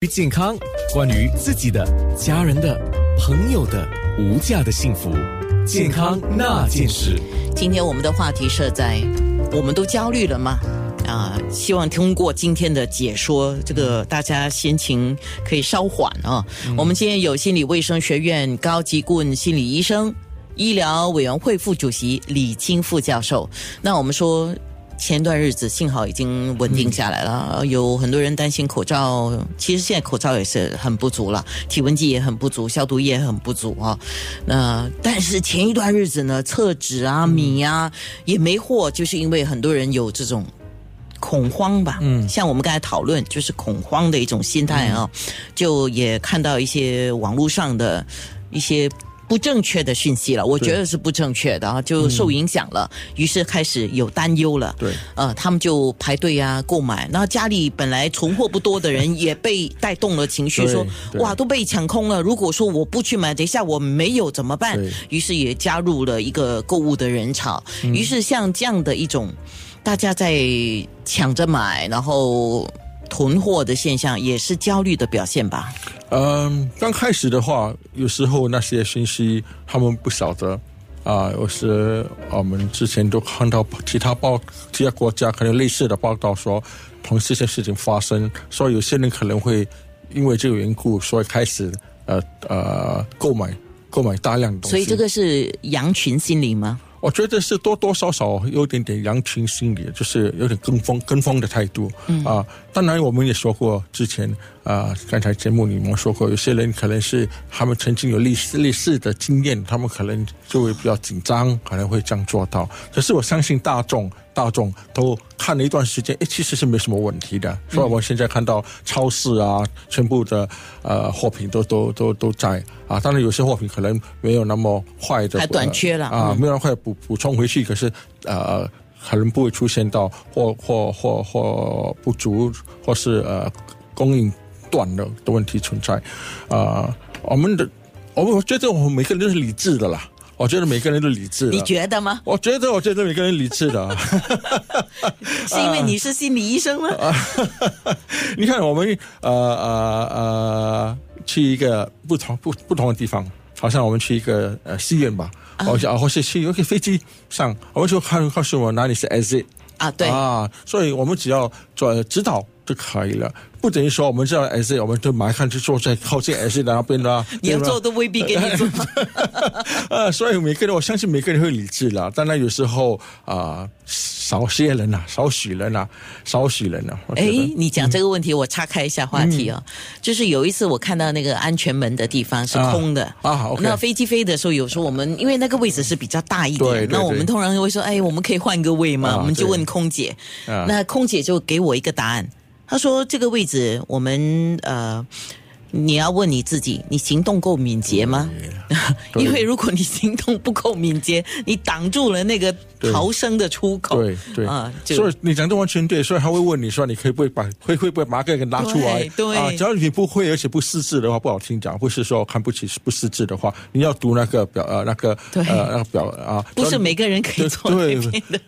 于健康，关于自己的、家人的、朋友的无价的幸福，健康那件事。今天我们的话题设在，我们都焦虑了吗？啊，希望通过今天的解说，这个大家心情可以稍缓啊。我们今天有心理卫生学院高级顾问心理医生、医疗委员会副主席李清副教授。那我们说。前段日子幸好已经稳定下来了，有很多人担心口罩，其实现在口罩也是很不足了，体温计也很不足，消毒液也很不足啊。那但是前一段日子呢，厕纸啊、米啊也没货，就是因为很多人有这种恐慌吧。嗯，像我们刚才讨论，就是恐慌的一种心态啊，就也看到一些网络上的一些。不正确的讯息了，我觉得是不正确的啊，就受影响了，于是开始有担忧了。对，呃，他们就排队啊购买，然后家里本来存货不多的人也被带动了情绪，说哇都被抢空了，如果说我不去买，等一下我没有怎么办？于是也加入了一个购物的人潮，于是像这样的一种大家在抢着买，然后。囤货的现象也是焦虑的表现吧？嗯，刚开始的话，有时候那些信息他们不晓得啊。有时我们之前都看到其他报、其他国家可能类似的报道说，同这些事情发生，所以有些人可能会因为这个缘故，所以开始呃呃购买购买大量的东西。所以这个是羊群心理吗？我觉得是多多少少有点点羊群心理，就是有点跟风跟风的态度啊。当然，我们也说过之前啊，刚才节目里面说过，有些人可能是他们曾经有类似类似的经验，他们可能就会比较紧张，可能会这样做到。可是我相信大众大众都看了一段时间，哎，其实是没什么问题的。所以我现在看到超市啊，全部的呃货品都都都都在啊。当然，有些货品可能没有那么坏的还短缺了啊，没有那么快补补充回去。可是呃。可能不会出现到或或或或不足，或是呃供应断了的问题存在。啊，我们的我我觉得我们每个人都是理智的啦。我觉得每个人都理智。你觉得吗？我觉得，我觉得每个人理智的。是因为你是心理医生吗？你看，我们呃呃呃去一个不同不不同的地方，好像我们去一个呃戏院吧。或者或是去一个飞机上，我们就看告诉我哪里是 exit 啊，对啊，所以我们只要做指导就可以了。不等于说我们知道 S，我们就马上就坐在靠近 S 那边啦。你要做都未必给你做。呃，所以每个人，我相信每个人会理智啦。当然有时候啊，少些人呐，少许人呐，少许人呐。哎，你讲这个问题，我岔开一下话题哦。就是有一次我看到那个安全门的地方是空的啊。那飞机飞的时候，有时候我们因为那个位置是比较大一点，那我们通常会说，哎，我们可以换个位吗？我们就问空姐，那空姐就给我一个答案。他说：“这个位置，我们呃，你要问你自己，你行动够敏捷吗？因为如果你行动不够敏捷，你挡住了那个逃生的出口。对对啊，所以你讲的完全对。所以他会问你说，你可以不会把会会不会把个给拉出来？对啊，只要你不会，而且不识字的话，不好听讲，不是说看不起，不识字的话，你要读那个表呃那个呃那个表啊，不是每个人可以做的。”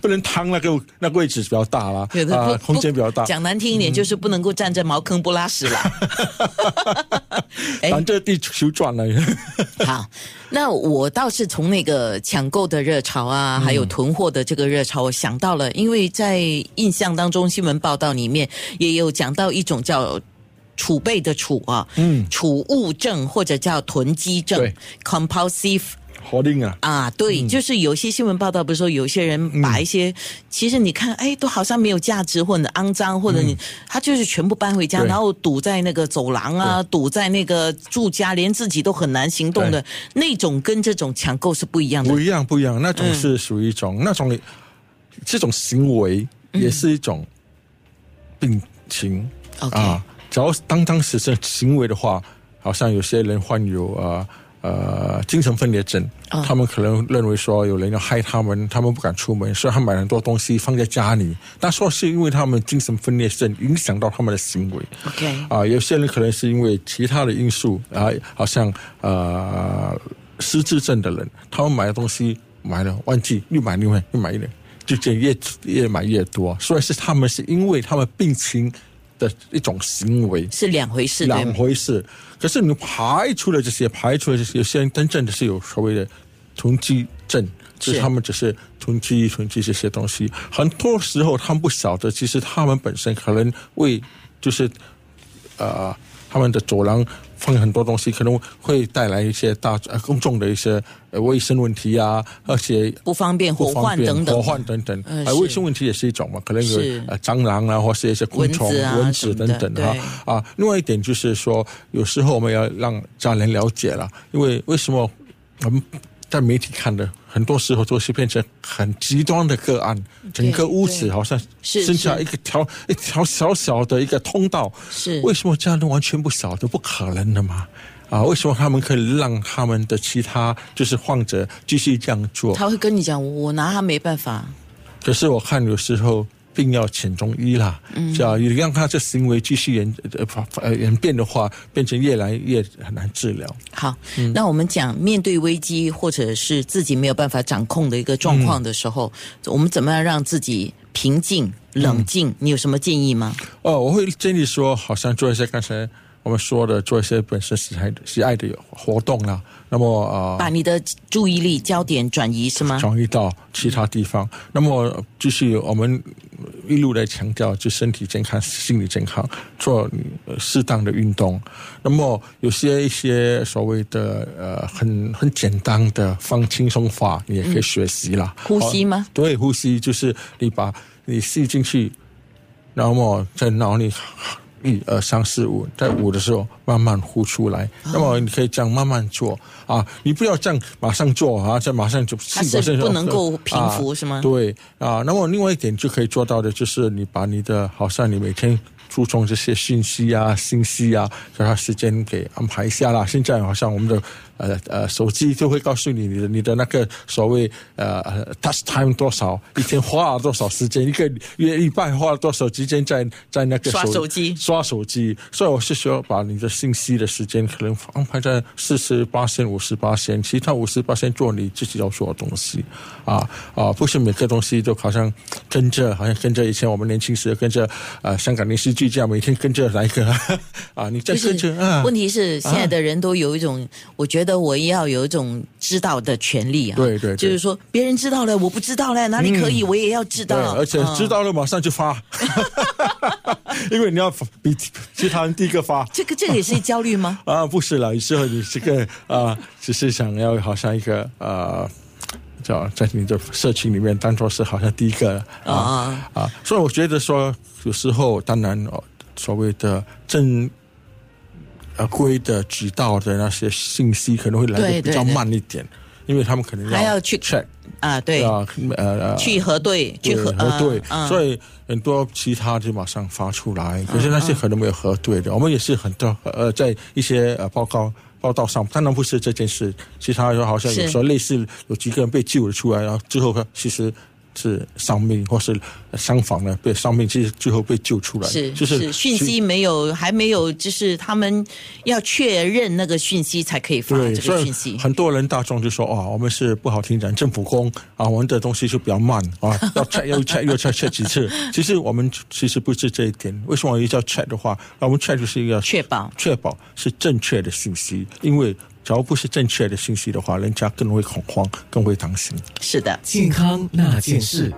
不能趟那个那个位置比较大了，啊，空间比较大。讲难听一点，就是不能够站在茅坑不拉屎了。反正地球转了。好，那我倒是从那个抢购的热潮啊，还有囤货的这个热潮，我想到了，因为在印象当中，新闻报道里面也有讲到一种叫储备的储啊，嗯，储物症或者叫囤积症，compulsive。好定啊！啊，对，就是有些新闻报道，不是说有些人把一些，其实你看，哎，都好像没有价值，或者肮脏，或者你他就是全部搬回家，然后堵在那个走廊啊，堵在那个住家，连自己都很难行动的那种，跟这种抢购是不一样的。不一样，不一样，那种是属于一种那种这种行为，也是一种病情啊。只要当当时这行为的话，好像有些人患有啊。呃，精神分裂症，他们可能认为说有人要害他们，他们不敢出门，所以他买很多东西放在家里。但说是因为他们精神分裂症影响到他们的行为。OK，啊，有些人可能是因为其他的因素啊，好像呃失智症的人，他们买的东西买了忘记，又买另外又买一点，就这越越买越多。所以是他们是因为他们病情的一种行为，是两回事，两？回事。可是你排除了这些，排除了这些，有些人真正的是有所谓的囤积症，就是是他们只是囤积囤积这些东西。很多时候他们不晓得，其实他们本身可能为就是呃他们的走廊放很多东西，可能会带来一些大呃公众的一些呃卫生问题啊，而且不方便、火不方便患等等，火患等等，卫生问题也是一种嘛，可能有蟑螂啊，或是一些昆虫、蚊子等等哈对。啊。另外一点就是说，有时候我们要让家人了解了，因为为什么我们在媒体看的很多时候都是变成很极端的个案，整个屋子好像剩下一个条一条小小的一个通道，是为什么家人完全不晓得？不可能的嘛。啊，为什么他们可以让他们的其他就是患者继续这样做？他会跟你讲，我拿他没办法，可是我看有时候病要请中医啦，嗯，是啊，你让他这行为继续演呃呃演变的话，变成越来越很难治疗。好，嗯那我们讲面对危机或者是自己没有办法掌控的一个状况的时候，我们怎么样让自己平静、冷静？你有什么建议吗？哦，我会建议说，好像做一些刚才我们说的，做一些本身喜爱喜爱的活动啦。那么啊。把你的注意力焦点转移是吗？转移到其他地方。那么就是我们一路来强调，就身体健康、心理健康，做呃适当的运动。那么有些一些所谓的呃很很简单的放轻松法，你也可以学习啦。呼吸吗哦对，呼吸就是你把你吸进去，然后在脑里。一二三四五，在五的时候慢慢呼出来。哦那么你可以这样慢慢做啊，你不要这样马上做啊，这马上就它是不能够平复啊是吗？对啊，那么另外一点就可以做到的，就是你把你的，好像你每天注重这些信息啊、信息啊，给他时间给安排一下啦。现在好像我们的呃呃手机就会告诉你你的你的那个所谓呃呃 touch time 多少，一天花了多少时间，一个月礼拜花了多少时间在在那个刷手机。刷手机。所以我是说，把你的信息的时间可能安排在四十八线、五十八线，其他五十八线做你自己要做的东西。啊啊，不是每个东西都好像跟着，好像跟着以前我们年轻时跟着呃香港电视剧这样，每天跟着来一个？啊，你再不是跟着啊，问题是现在的人都有一种，我觉得我也要有一种知道的权利啊。对对对就是说别人知道了，我不知道了，哪里可以，我也要知，道。而且嗯知道了马上就发，因为你要比其他人第一个发。这个这个也是焦虑吗？啊，不是了，有时候你这个啊，只是想要好像一个呃，叫在你的社群里面当做是好像第一个啊啊啊，所以我觉得说有时候当然哦，所谓的正。呃，规的渠道的那些信息可能会来的比较慢一点，因为他们可能还要去 check 啊，对，啊，呃呃，去核对，去核核对，嗯。所以很多其他就马上发出来，可是那些可能没有核对的，我们也是很多呃，在一些呃报告报道上，当然不是这件事，其他有好像有时候类似有几个人被救了出来，然后之后其实。是丧命，或是相反的被丧命，其实最后被救出来，是就是讯息没有还没有，就是他们要确认那个讯息才可以发，这个讯息。很多人大众就说哦，我们是不好听讲政府工啊，我们的东西就比较慢啊，要 check 又 check 又 check check 几次。其实我们其实不是这一点，为什么要叫 check 的话？那我们 check 就是一个确保确保是正确的讯息，因为只要不是正确的信息的话，人家更会恐慌，更会担心。是的，健康那件事。